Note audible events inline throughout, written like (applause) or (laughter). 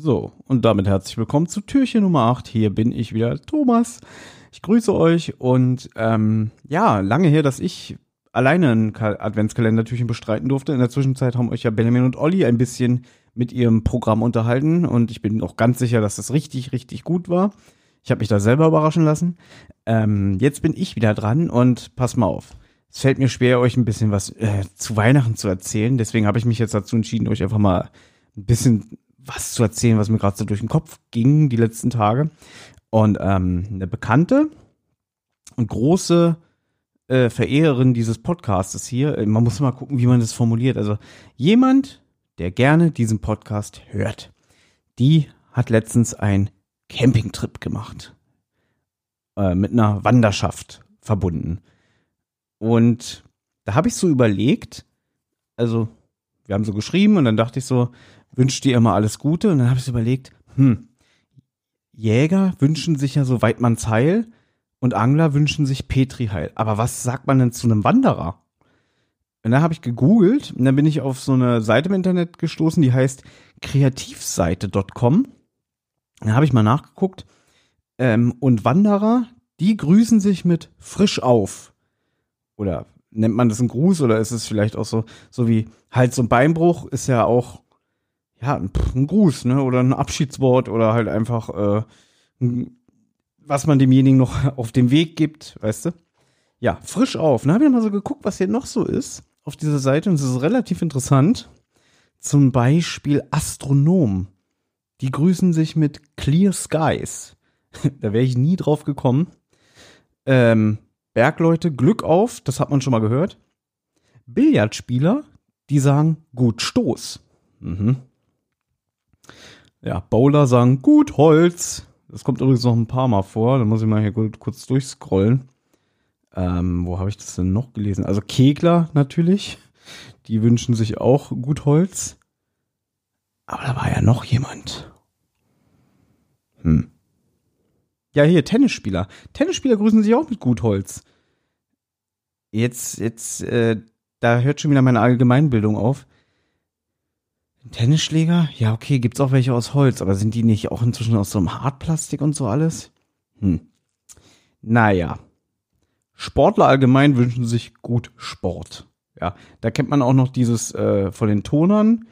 So, und damit herzlich willkommen zu Türchen Nummer 8. Hier bin ich wieder, Thomas. Ich grüße euch und ähm, ja, lange her, dass ich alleine ein Adventskalendertürchen bestreiten durfte. In der Zwischenzeit haben euch ja Benjamin und Olli ein bisschen mit ihrem Programm unterhalten und ich bin auch ganz sicher, dass das richtig, richtig gut war. Ich habe mich da selber überraschen lassen. Ähm, jetzt bin ich wieder dran und pass mal auf. Es fällt mir schwer, euch ein bisschen was äh, zu Weihnachten zu erzählen. Deswegen habe ich mich jetzt dazu entschieden, euch einfach mal ein bisschen was zu erzählen, was mir gerade so durch den Kopf ging die letzten Tage. Und ähm, eine Bekannte und große äh, Verehrerin dieses Podcastes hier, äh, man muss mal gucken, wie man das formuliert. Also jemand, der gerne diesen Podcast hört, die hat letztens ein Campingtrip gemacht. Äh, mit einer Wanderschaft verbunden. Und da habe ich so überlegt, also wir haben so geschrieben und dann dachte ich so, wünscht dir immer alles Gute? Und dann habe ich überlegt, hm, Jäger wünschen sich ja so Weidmanns Heil und Angler wünschen sich Petri Heil. Aber was sagt man denn zu einem Wanderer? Und dann habe ich gegoogelt und dann bin ich auf so eine Seite im Internet gestoßen, die heißt kreativseite.com. Dann habe ich mal nachgeguckt. Ähm, und Wanderer, die grüßen sich mit frisch auf. Oder nennt man das einen Gruß oder ist es vielleicht auch so, so wie Hals- und Beinbruch ist ja auch, ja, ein, ein Gruß, ne? Oder ein Abschiedswort oder halt einfach, äh, was man demjenigen noch (laughs) auf dem Weg gibt, weißt du? Ja, frisch auf. Dann habe ich mal so geguckt, was hier noch so ist auf dieser Seite und es ist relativ interessant. Zum Beispiel Astronom. Die grüßen sich mit Clear Skies. (laughs) da wäre ich nie drauf gekommen. Ähm, Bergleute, Glück auf, das hat man schon mal gehört. Billardspieler, die sagen gut Stoß. Mhm. Ja, Bowler sagen gut Holz. Das kommt übrigens noch ein paar Mal vor. Da muss ich mal hier kurz durchscrollen. Ähm, wo habe ich das denn noch gelesen? Also Kegler natürlich. Die wünschen sich auch gut Holz. Aber da war ja noch jemand. Hm. Ja, hier, Tennisspieler. Tennisspieler grüßen sich auch mit Gutholz. Jetzt, jetzt, äh, da hört schon wieder meine Allgemeinbildung auf. Tennisschläger? Ja, okay, gibt's auch welche aus Holz, aber sind die nicht auch inzwischen aus so einem Hartplastik und so alles? Hm. Naja. Sportler allgemein wünschen sich gut Sport. Ja, da kennt man auch noch dieses äh, von den Tonern,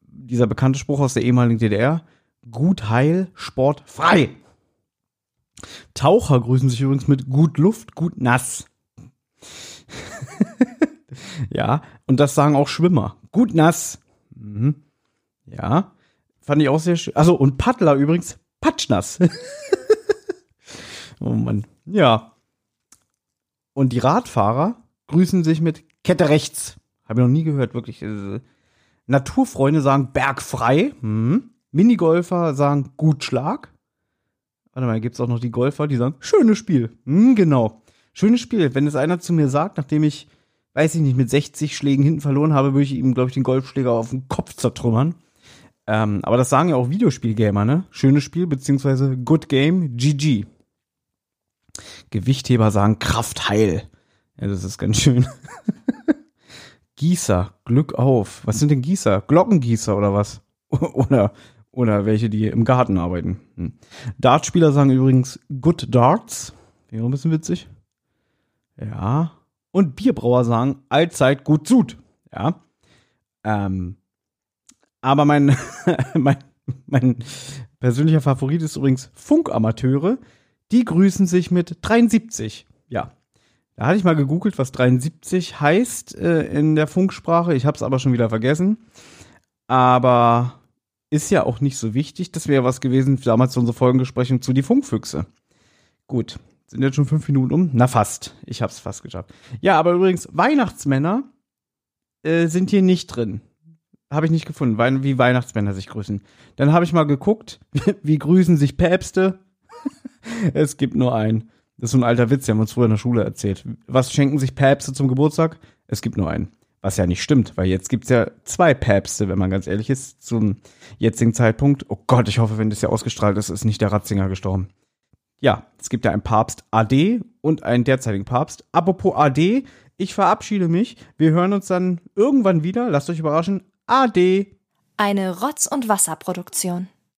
dieser bekannte Spruch aus der ehemaligen DDR. Gut Heil, Sport frei. Taucher grüßen sich übrigens mit gut Luft, gut nass. (laughs) ja, und das sagen auch Schwimmer. Gut nass. Mhm. Ja, fand ich auch sehr schön. Also und Paddler übrigens patschnass. (laughs) oh Mann. Ja. Und die Radfahrer grüßen sich mit Kette rechts. Habe ich noch nie gehört, wirklich. Naturfreunde sagen bergfrei. Mhm. Minigolfer sagen gut Schlag. Warte mal, gibt es auch noch die Golfer, die sagen, schönes Spiel. Hm, genau. Schönes Spiel. Wenn es einer zu mir sagt, nachdem ich, weiß ich nicht, mit 60 Schlägen hinten verloren habe, würde ich ihm, glaube ich, den Golfschläger auf den Kopf zertrümmern. Ähm, aber das sagen ja auch Videospielgamer, ne? Schönes Spiel, beziehungsweise Good Game, GG. Gewichtheber sagen Kraft heil. Ja, das ist ganz schön. (laughs) Gießer, Glück auf. Was sind denn Gießer? Glockengießer oder was? (laughs) oder oder welche, die im Garten arbeiten. Hm. Dartspieler sagen übrigens Good Darts. Wäre ein bisschen witzig. Ja. Und Bierbrauer sagen allzeit gut Sud. Ja. Ähm, aber mein, (laughs) mein, mein persönlicher Favorit ist übrigens Funkamateure. Die grüßen sich mit 73. Ja. Da hatte ich mal gegoogelt, was 73 heißt äh, in der Funksprache. Ich habe es aber schon wieder vergessen. Aber ist ja auch nicht so wichtig. Das wäre was gewesen damals zu unserer Folgengesprächung zu die Funkfüchse. Gut, sind jetzt schon fünf Minuten um? Na fast. Ich hab's fast geschafft. Ja, aber übrigens, Weihnachtsmänner äh, sind hier nicht drin. Habe ich nicht gefunden, weil, wie Weihnachtsmänner sich grüßen. Dann habe ich mal geguckt, (laughs) wie grüßen sich Päpste. (laughs) es gibt nur einen. Das ist so ein alter Witz, den haben uns früher in der Schule erzählt. Was schenken sich Päpste zum Geburtstag? Es gibt nur einen. Was ja nicht stimmt, weil jetzt gibt's ja zwei Päpste, wenn man ganz ehrlich ist, zum jetzigen Zeitpunkt. Oh Gott, ich hoffe, wenn das ja ausgestrahlt ist, ist nicht der Ratzinger gestorben. Ja, es gibt ja einen Papst AD und einen derzeitigen Papst. Apropos AD, ich verabschiede mich. Wir hören uns dann irgendwann wieder. Lasst euch überraschen. AD. Eine Rotz- und Wasserproduktion.